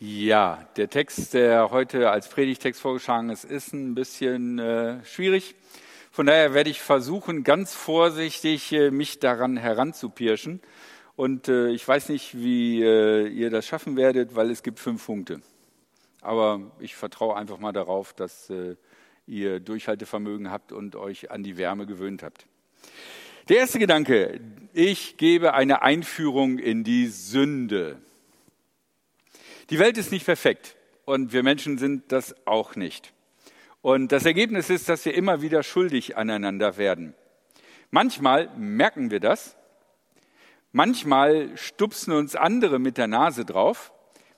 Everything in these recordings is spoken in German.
Ja, der Text, der heute als Predigtext vorgeschlagen ist, ist ein bisschen äh, schwierig. Von daher werde ich versuchen, ganz vorsichtig äh, mich daran heranzupirschen. Und äh, ich weiß nicht, wie äh, ihr das schaffen werdet, weil es gibt fünf Punkte. Aber ich vertraue einfach mal darauf, dass äh, ihr Durchhaltevermögen habt und euch an die Wärme gewöhnt habt. Der erste Gedanke, ich gebe eine Einführung in die Sünde. Die Welt ist nicht perfekt und wir Menschen sind das auch nicht. Und das Ergebnis ist, dass wir immer wieder schuldig aneinander werden. Manchmal merken wir das, manchmal stupsen uns andere mit der Nase drauf,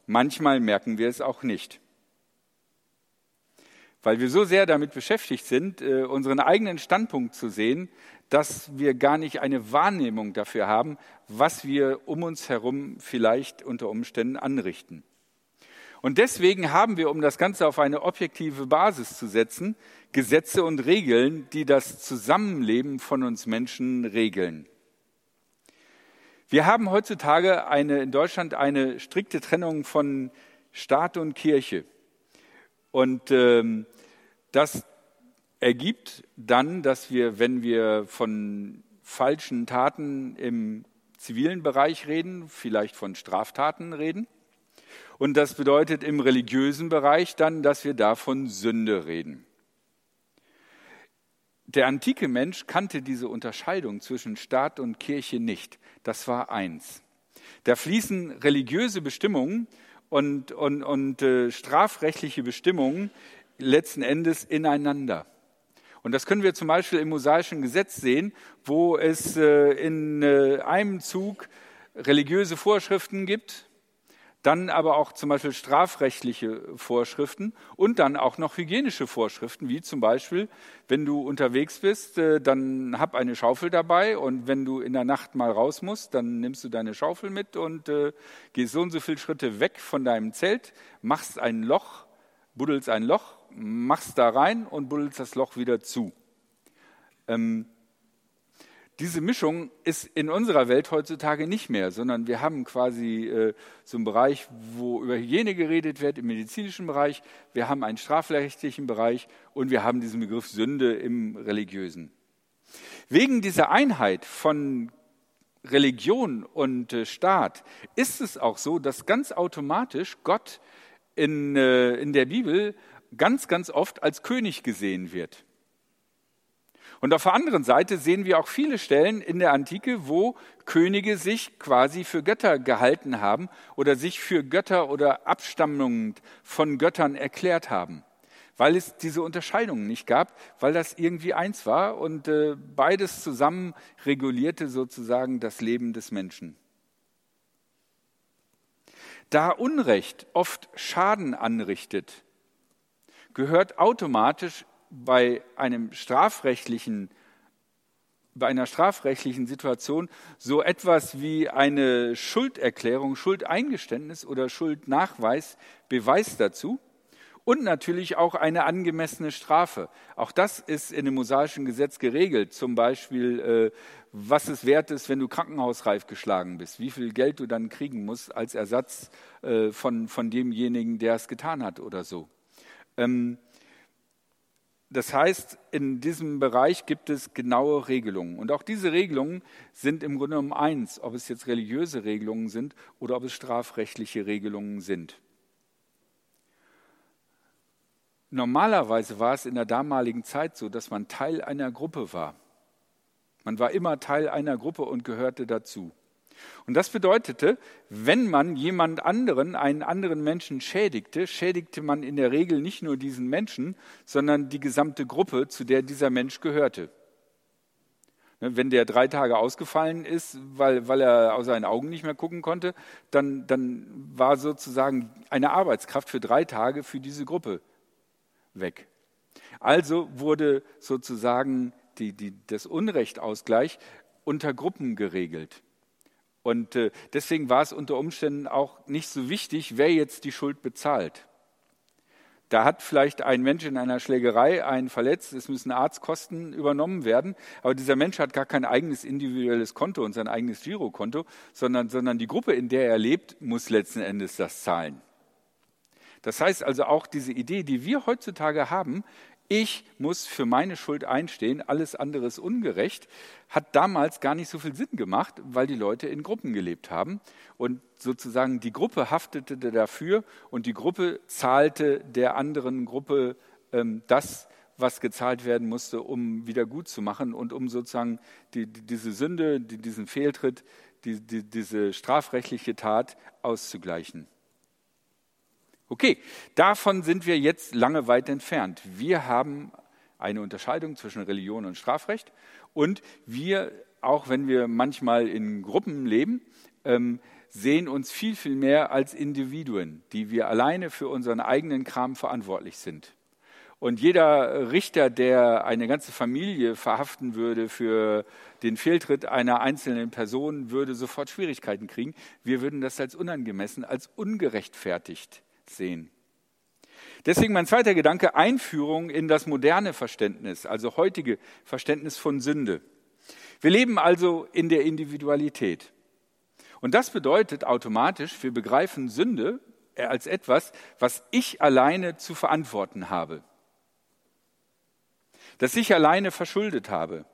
manchmal merken wir es auch nicht. Weil wir so sehr damit beschäftigt sind, äh, unseren eigenen Standpunkt zu sehen, dass wir gar nicht eine Wahrnehmung dafür haben, was wir um uns herum vielleicht unter Umständen anrichten. Und deswegen haben wir, um das Ganze auf eine objektive Basis zu setzen, Gesetze und Regeln, die das Zusammenleben von uns Menschen regeln. Wir haben heutzutage eine, in Deutschland eine strikte Trennung von Staat und Kirche. Und ähm, das ergibt dann, dass wir, wenn wir von falschen Taten im zivilen Bereich reden, vielleicht von Straftaten reden, und das bedeutet im religiösen Bereich dann, dass wir da von Sünde reden. Der antike Mensch kannte diese Unterscheidung zwischen Staat und Kirche nicht. Das war eins. Da fließen religiöse Bestimmungen und, und, und äh, strafrechtliche Bestimmungen letzten Endes ineinander. Und das können wir zum Beispiel im mosaischen Gesetz sehen, wo es äh, in äh, einem Zug religiöse Vorschriften gibt, dann aber auch zum Beispiel strafrechtliche Vorschriften und dann auch noch hygienische Vorschriften, wie zum Beispiel, wenn du unterwegs bist, äh, dann hab eine Schaufel dabei und wenn du in der Nacht mal raus musst, dann nimmst du deine Schaufel mit und äh, gehst so und so viele Schritte weg von deinem Zelt, machst ein Loch, buddelst ein Loch, machst da rein und buddelst das Loch wieder zu. Ähm, diese Mischung ist in unserer Welt heutzutage nicht mehr, sondern wir haben quasi äh, so einen Bereich, wo über Hygiene geredet wird, im medizinischen Bereich, wir haben einen strafrechtlichen Bereich und wir haben diesen Begriff Sünde im religiösen. Wegen dieser Einheit von Religion und äh, Staat ist es auch so, dass ganz automatisch Gott in, äh, in der Bibel ganz, ganz oft als König gesehen wird. Und auf der anderen Seite sehen wir auch viele Stellen in der Antike, wo Könige sich quasi für Götter gehalten haben oder sich für Götter oder Abstammungen von Göttern erklärt haben, weil es diese Unterscheidungen nicht gab, weil das irgendwie eins war und äh, beides zusammen regulierte sozusagen das Leben des Menschen. Da Unrecht oft Schaden anrichtet, gehört automatisch bei einem strafrechtlichen bei einer strafrechtlichen Situation so etwas wie eine Schulderklärung, Schuldeingeständnis oder Schuldnachweis, Beweis dazu und natürlich auch eine angemessene Strafe. Auch das ist in dem mosaischen Gesetz geregelt. Zum Beispiel, äh, was es wert ist, wenn du krankenhausreif geschlagen bist, wie viel Geld du dann kriegen musst als Ersatz äh, von, von demjenigen, der es getan hat oder so. Ähm, das heißt, in diesem Bereich gibt es genaue Regelungen. Und auch diese Regelungen sind im Grunde genommen eins, ob es jetzt religiöse Regelungen sind oder ob es strafrechtliche Regelungen sind. Normalerweise war es in der damaligen Zeit so, dass man Teil einer Gruppe war. Man war immer Teil einer Gruppe und gehörte dazu. Und das bedeutete, wenn man jemand anderen, einen anderen Menschen schädigte, schädigte man in der Regel nicht nur diesen Menschen, sondern die gesamte Gruppe, zu der dieser Mensch gehörte. Ne, wenn der drei Tage ausgefallen ist, weil, weil er aus seinen Augen nicht mehr gucken konnte, dann, dann war sozusagen eine Arbeitskraft für drei Tage für diese Gruppe weg. Also wurde sozusagen die, die, das Unrechtausgleich unter Gruppen geregelt. Und äh, deswegen war es unter Umständen auch nicht so wichtig, wer jetzt die Schuld bezahlt. Da hat vielleicht ein Mensch in einer Schlägerei einen verletzt, es müssen Arztkosten übernommen werden, aber dieser Mensch hat gar kein eigenes individuelles Konto und sein eigenes Girokonto, sondern, sondern die Gruppe, in der er lebt, muss letzten Endes das zahlen. Das heißt also auch diese Idee, die wir heutzutage haben, ich muss für meine Schuld einstehen, alles andere ist ungerecht, hat damals gar nicht so viel Sinn gemacht, weil die Leute in Gruppen gelebt haben und sozusagen die Gruppe haftete dafür und die Gruppe zahlte der anderen Gruppe ähm, das, was gezahlt werden musste, um wieder gut zu machen und um sozusagen die, die, diese Sünde, die, diesen Fehltritt, diese strafrechtliche Tat auszugleichen. Okay, davon sind wir jetzt lange weit entfernt. Wir haben eine Unterscheidung zwischen Religion und Strafrecht und wir, auch wenn wir manchmal in Gruppen leben, ähm, sehen uns viel, viel mehr als Individuen, die wir alleine für unseren eigenen Kram verantwortlich sind. Und jeder Richter, der eine ganze Familie verhaften würde für den Fehltritt einer einzelnen Person, würde sofort Schwierigkeiten kriegen. Wir würden das als unangemessen, als ungerechtfertigt sehen. Deswegen mein zweiter Gedanke, Einführung in das moderne Verständnis, also heutige Verständnis von Sünde. Wir leben also in der Individualität. Und das bedeutet automatisch, wir begreifen Sünde als etwas, was ich alleine zu verantworten habe. Das ich alleine verschuldet habe.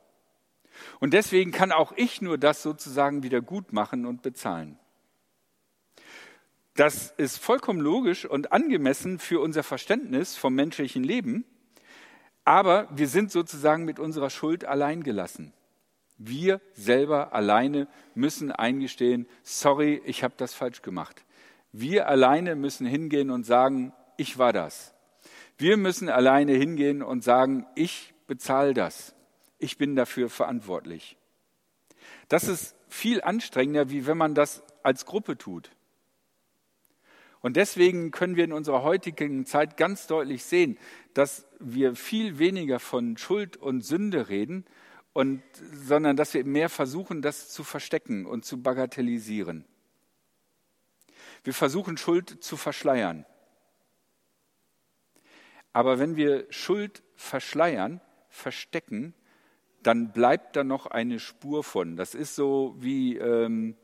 Und deswegen kann auch ich nur das sozusagen wieder gut machen und bezahlen. Das ist vollkommen logisch und angemessen für unser Verständnis vom menschlichen Leben, aber wir sind sozusagen mit unserer Schuld allein gelassen. Wir selber alleine müssen eingestehen, sorry, ich habe das falsch gemacht. Wir alleine müssen hingehen und sagen, ich war das. Wir müssen alleine hingehen und sagen, ich bezahle das. Ich bin dafür verantwortlich. Das ist viel anstrengender, wie wenn man das als Gruppe tut. Und deswegen können wir in unserer heutigen Zeit ganz deutlich sehen, dass wir viel weniger von Schuld und Sünde reden, und, sondern dass wir mehr versuchen, das zu verstecken und zu bagatellisieren. Wir versuchen Schuld zu verschleiern. Aber wenn wir Schuld verschleiern, verstecken, dann bleibt da noch eine Spur von. Das ist so wie ähm,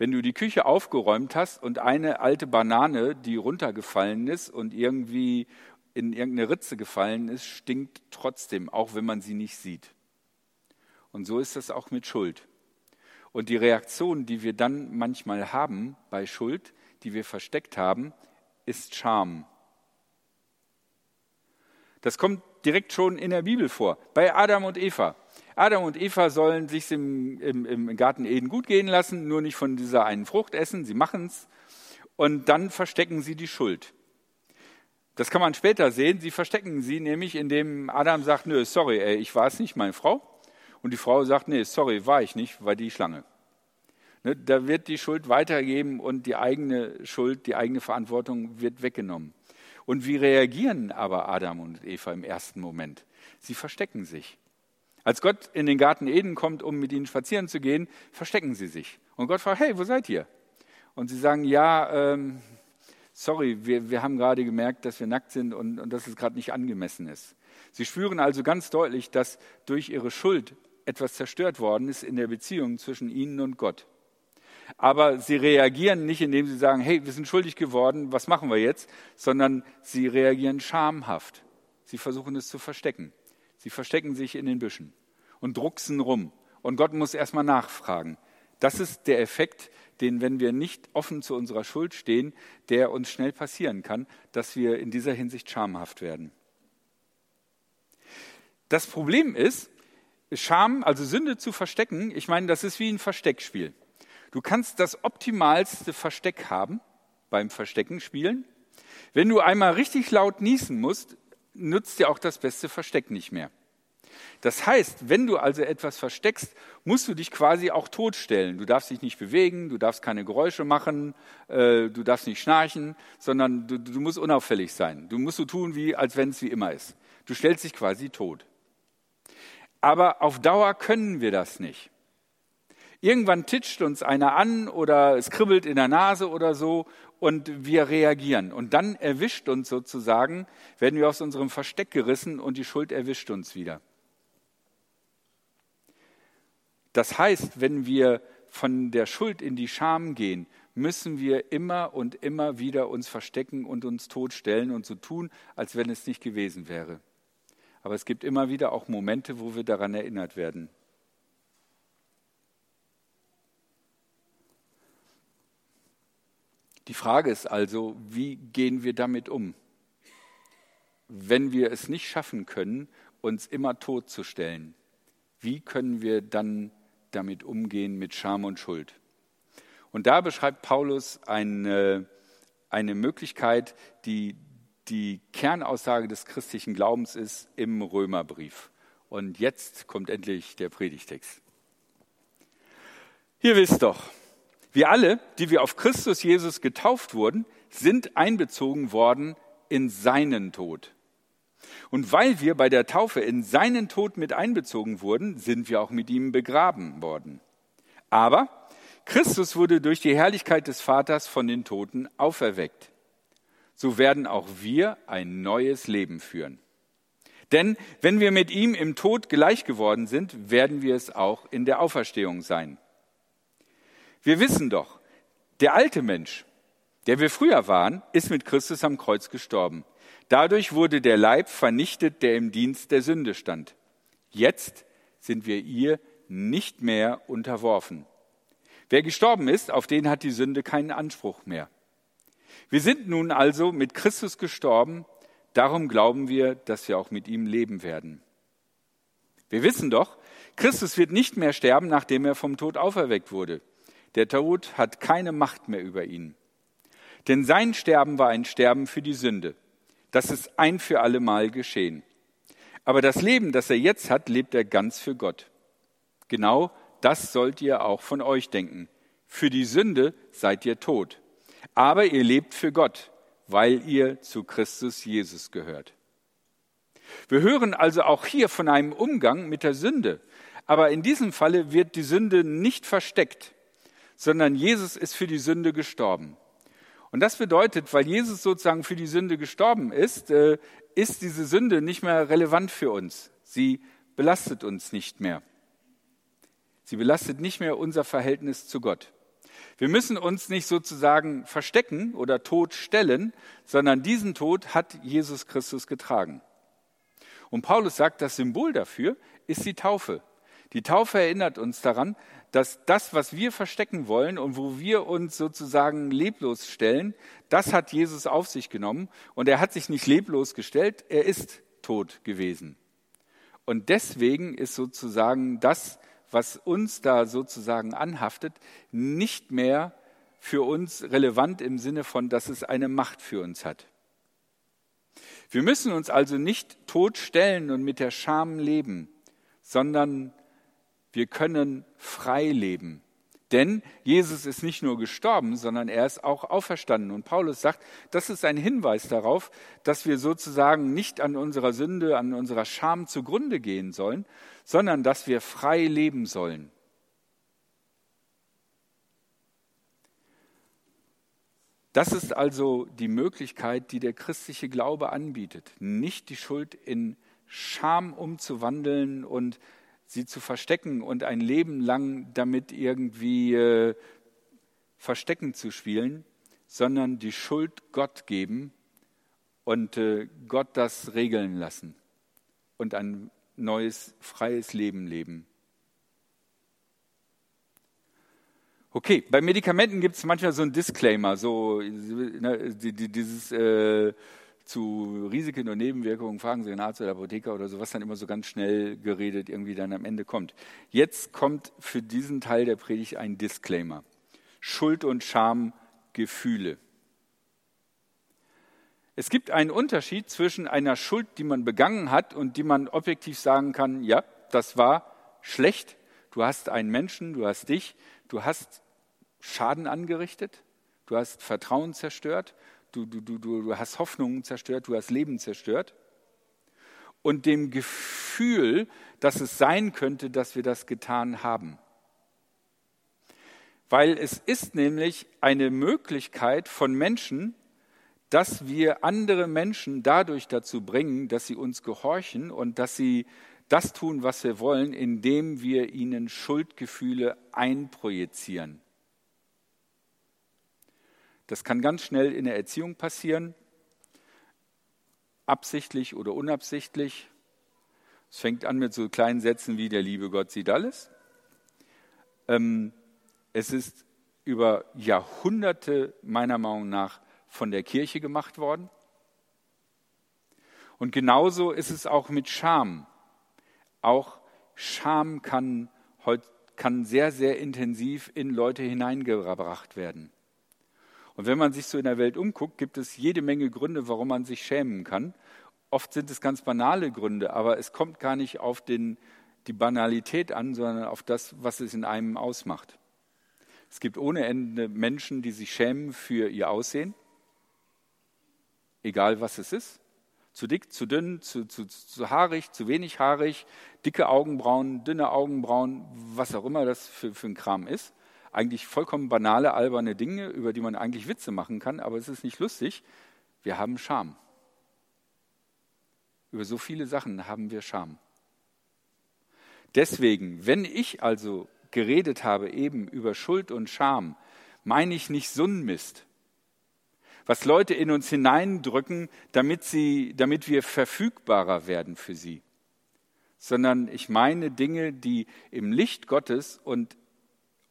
wenn du die Küche aufgeräumt hast und eine alte Banane, die runtergefallen ist und irgendwie in irgendeine Ritze gefallen ist, stinkt trotzdem, auch wenn man sie nicht sieht. Und so ist das auch mit Schuld. Und die Reaktion, die wir dann manchmal haben bei Schuld, die wir versteckt haben, ist Scham. Das kommt direkt schon in der Bibel vor, bei Adam und Eva. Adam und Eva sollen sich im, im, im Garten Eden gut gehen lassen, nur nicht von dieser einen Frucht essen. Sie machen es. Und dann verstecken sie die Schuld. Das kann man später sehen. Sie verstecken sie nämlich, indem Adam sagt, nö, sorry, ey, ich war es nicht, meine Frau. Und die Frau sagt, nee, sorry, war ich nicht, war die Schlange. Ne, da wird die Schuld weitergegeben und die eigene Schuld, die eigene Verantwortung wird weggenommen. Und wie reagieren aber Adam und Eva im ersten Moment? Sie verstecken sich. Als Gott in den Garten Eden kommt, um mit ihnen spazieren zu gehen, verstecken sie sich. Und Gott fragt, hey, wo seid ihr? Und sie sagen, ja, ähm, sorry, wir, wir haben gerade gemerkt, dass wir nackt sind und, und dass es gerade nicht angemessen ist. Sie spüren also ganz deutlich, dass durch ihre Schuld etwas zerstört worden ist in der Beziehung zwischen ihnen und Gott. Aber sie reagieren nicht, indem sie sagen, hey, wir sind schuldig geworden, was machen wir jetzt? Sondern sie reagieren schamhaft. Sie versuchen es zu verstecken. Sie verstecken sich in den Büschen und drucksen rum. Und Gott muss erstmal nachfragen. Das ist der Effekt, den, wenn wir nicht offen zu unserer Schuld stehen, der uns schnell passieren kann, dass wir in dieser Hinsicht schamhaft werden. Das Problem ist, Scham, also Sünde zu verstecken, ich meine, das ist wie ein Versteckspiel. Du kannst das optimalste Versteck haben beim Verstecken spielen. Wenn du einmal richtig laut niesen musst, nützt dir auch das beste Versteck nicht mehr. Das heißt, wenn du also etwas versteckst, musst du dich quasi auch totstellen. Du darfst dich nicht bewegen, du darfst keine Geräusche machen, äh, du darfst nicht schnarchen, sondern du, du musst unauffällig sein. Du musst so tun, wie, als wenn es wie immer ist. Du stellst dich quasi tot. Aber auf Dauer können wir das nicht. Irgendwann titscht uns einer an oder es kribbelt in der Nase oder so und wir reagieren. Und dann erwischt uns sozusagen, werden wir aus unserem Versteck gerissen und die Schuld erwischt uns wieder. Das heißt, wenn wir von der Schuld in die Scham gehen, müssen wir immer und immer wieder uns verstecken und uns totstellen und so tun, als wenn es nicht gewesen wäre. Aber es gibt immer wieder auch Momente, wo wir daran erinnert werden. Die Frage ist also, wie gehen wir damit um? Wenn wir es nicht schaffen können, uns immer totzustellen, wie können wir dann damit umgehen mit Scham und Schuld? Und da beschreibt Paulus eine, eine Möglichkeit, die die Kernaussage des christlichen Glaubens ist im Römerbrief. Und jetzt kommt endlich der Predigtext. Ihr wisst doch, wir alle, die wir auf Christus Jesus getauft wurden, sind einbezogen worden in seinen Tod. Und weil wir bei der Taufe in seinen Tod mit einbezogen wurden, sind wir auch mit ihm begraben worden. Aber Christus wurde durch die Herrlichkeit des Vaters von den Toten auferweckt. So werden auch wir ein neues Leben führen. Denn wenn wir mit ihm im Tod gleich geworden sind, werden wir es auch in der Auferstehung sein. Wir wissen doch, der alte Mensch, der wir früher waren, ist mit Christus am Kreuz gestorben. Dadurch wurde der Leib vernichtet, der im Dienst der Sünde stand. Jetzt sind wir ihr nicht mehr unterworfen. Wer gestorben ist, auf den hat die Sünde keinen Anspruch mehr. Wir sind nun also mit Christus gestorben, darum glauben wir, dass wir auch mit ihm leben werden. Wir wissen doch, Christus wird nicht mehr sterben, nachdem er vom Tod auferweckt wurde. Der Tod hat keine Macht mehr über ihn. Denn sein Sterben war ein Sterben für die Sünde. Das ist ein für alle Mal geschehen. Aber das Leben, das er jetzt hat, lebt er ganz für Gott. Genau das sollt ihr auch von euch denken. Für die Sünde seid ihr tot. Aber ihr lebt für Gott, weil ihr zu Christus Jesus gehört. Wir hören also auch hier von einem Umgang mit der Sünde. Aber in diesem Falle wird die Sünde nicht versteckt sondern Jesus ist für die Sünde gestorben. Und das bedeutet, weil Jesus sozusagen für die Sünde gestorben ist, äh, ist diese Sünde nicht mehr relevant für uns. Sie belastet uns nicht mehr. Sie belastet nicht mehr unser Verhältnis zu Gott. Wir müssen uns nicht sozusagen verstecken oder tot stellen, sondern diesen Tod hat Jesus Christus getragen. Und Paulus sagt, das Symbol dafür ist die Taufe. Die Taufe erinnert uns daran, dass das, was wir verstecken wollen und wo wir uns sozusagen leblos stellen, das hat Jesus auf sich genommen. Und er hat sich nicht leblos gestellt, er ist tot gewesen. Und deswegen ist sozusagen das, was uns da sozusagen anhaftet, nicht mehr für uns relevant im Sinne von, dass es eine Macht für uns hat. Wir müssen uns also nicht totstellen und mit der Scham leben, sondern wir können frei leben. Denn Jesus ist nicht nur gestorben, sondern er ist auch auferstanden. Und Paulus sagt, das ist ein Hinweis darauf, dass wir sozusagen nicht an unserer Sünde, an unserer Scham zugrunde gehen sollen, sondern dass wir frei leben sollen. Das ist also die Möglichkeit, die der christliche Glaube anbietet, nicht die Schuld in Scham umzuwandeln und sie zu verstecken und ein Leben lang damit irgendwie äh, verstecken zu spielen, sondern die Schuld Gott geben und äh, Gott das regeln lassen und ein neues, freies Leben leben. Okay, bei Medikamenten gibt es manchmal so einen Disclaimer, so ne, dieses äh, zu Risiken und Nebenwirkungen, fragen Sie den Arzt oder Apotheker oder so, was dann immer so ganz schnell geredet irgendwie dann am Ende kommt. Jetzt kommt für diesen Teil der Predigt ein Disclaimer. Schuld und Scham, Gefühle. Es gibt einen Unterschied zwischen einer Schuld, die man begangen hat und die man objektiv sagen kann, ja, das war schlecht, du hast einen Menschen, du hast dich, du hast Schaden angerichtet, du hast Vertrauen zerstört, du, du, du, du hast Hoffnungen zerstört, du hast Leben zerstört. Und dem Gefühl, dass es sein könnte, dass wir das getan haben. Weil es ist nämlich eine Möglichkeit von Menschen, dass wir andere Menschen dadurch dazu bringen, dass sie uns gehorchen und dass sie das tun, was wir wollen, indem wir ihnen Schuldgefühle einprojizieren. Das kann ganz schnell in der Erziehung passieren, absichtlich oder unabsichtlich. Es fängt an mit so kleinen Sätzen wie der liebe Gott sieht alles. Ähm, es ist über Jahrhunderte meiner Meinung nach von der Kirche gemacht worden. Und genauso ist es auch mit Scham. Auch Scham kann, kann sehr, sehr intensiv in Leute hineingebracht werden. Und wenn man sich so in der Welt umguckt, gibt es jede Menge Gründe, warum man sich schämen kann. Oft sind es ganz banale Gründe, aber es kommt gar nicht auf den, die Banalität an, sondern auf das, was es in einem ausmacht. Es gibt ohne Ende Menschen, die sich schämen für ihr Aussehen, egal was es ist. Zu dick, zu dünn, zu, zu, zu haarig, zu wenig haarig, dicke Augenbrauen, dünne Augenbrauen, was auch immer das für, für ein Kram ist eigentlich vollkommen banale, alberne Dinge, über die man eigentlich Witze machen kann, aber es ist nicht lustig. Wir haben Scham. Über so viele Sachen haben wir Scham. Deswegen, wenn ich also geredet habe eben über Schuld und Scham, meine ich nicht Sunnmist, was Leute in uns hineindrücken, damit, sie, damit wir verfügbarer werden für sie, sondern ich meine Dinge, die im Licht Gottes und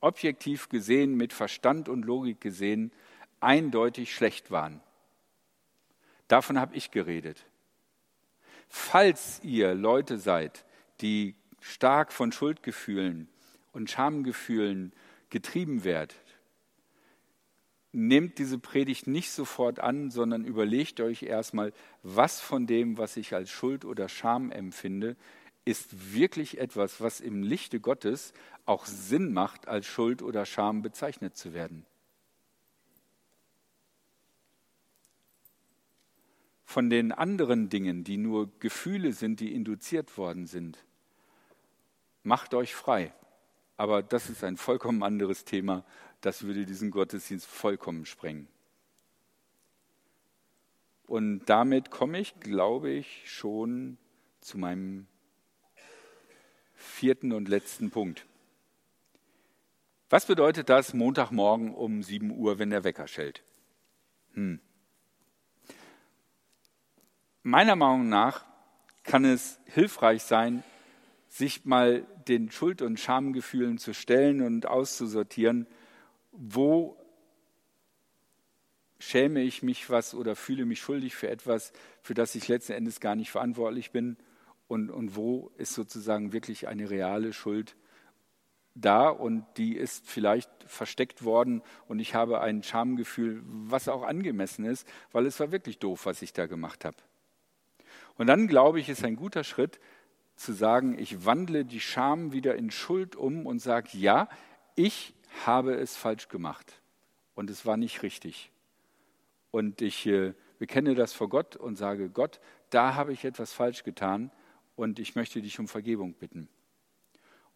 objektiv gesehen, mit Verstand und Logik gesehen, eindeutig schlecht waren. Davon habe ich geredet. Falls ihr Leute seid, die stark von Schuldgefühlen und Schamgefühlen getrieben werdet, nehmt diese Predigt nicht sofort an, sondern überlegt euch erstmal, was von dem, was ich als Schuld oder Scham empfinde, ist wirklich etwas, was im Lichte Gottes auch Sinn macht, als Schuld oder Scham bezeichnet zu werden. Von den anderen Dingen, die nur Gefühle sind, die induziert worden sind, macht euch frei. Aber das ist ein vollkommen anderes Thema. Das würde diesen Gottesdienst vollkommen sprengen. Und damit komme ich, glaube ich, schon zu meinem vierten und letzten Punkt. Was bedeutet das Montagmorgen um 7 Uhr, wenn der Wecker schellt? Hm. Meiner Meinung nach kann es hilfreich sein, sich mal den Schuld- und Schamgefühlen zu stellen und auszusortieren, wo schäme ich mich was oder fühle mich schuldig für etwas, für das ich letzten Endes gar nicht verantwortlich bin und, und wo ist sozusagen wirklich eine reale Schuld da und die ist vielleicht versteckt worden und ich habe ein Schamgefühl, was auch angemessen ist, weil es war wirklich doof, was ich da gemacht habe. Und dann glaube ich, ist ein guter Schritt zu sagen, ich wandle die Scham wieder in Schuld um und sage, ja, ich habe es falsch gemacht und es war nicht richtig. Und ich äh, bekenne das vor Gott und sage, Gott, da habe ich etwas falsch getan und ich möchte dich um Vergebung bitten.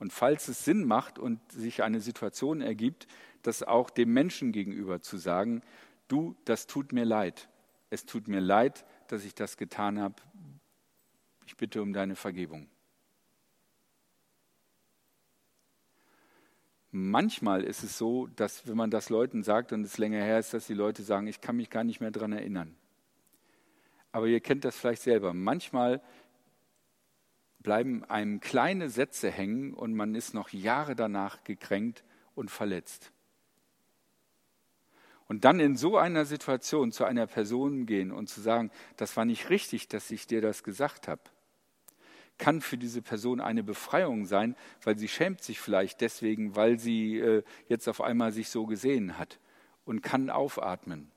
Und falls es Sinn macht und sich eine Situation ergibt, das auch dem Menschen gegenüber zu sagen, du, das tut mir leid. Es tut mir leid, dass ich das getan habe. Ich bitte um deine Vergebung. Manchmal ist es so, dass wenn man das Leuten sagt und es länger her ist, dass die Leute sagen, ich kann mich gar nicht mehr daran erinnern. Aber ihr kennt das vielleicht selber. Manchmal bleiben einem kleine Sätze hängen und man ist noch Jahre danach gekränkt und verletzt. Und dann in so einer Situation zu einer Person gehen und zu sagen, das war nicht richtig, dass ich dir das gesagt habe, kann für diese Person eine Befreiung sein, weil sie schämt sich vielleicht deswegen, weil sie äh, jetzt auf einmal sich so gesehen hat und kann aufatmen.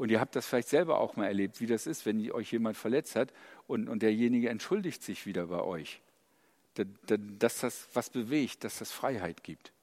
Und ihr habt das vielleicht selber auch mal erlebt, wie das ist, wenn euch jemand verletzt hat und, und derjenige entschuldigt sich wieder bei euch. Dass das was bewegt, dass das Freiheit gibt.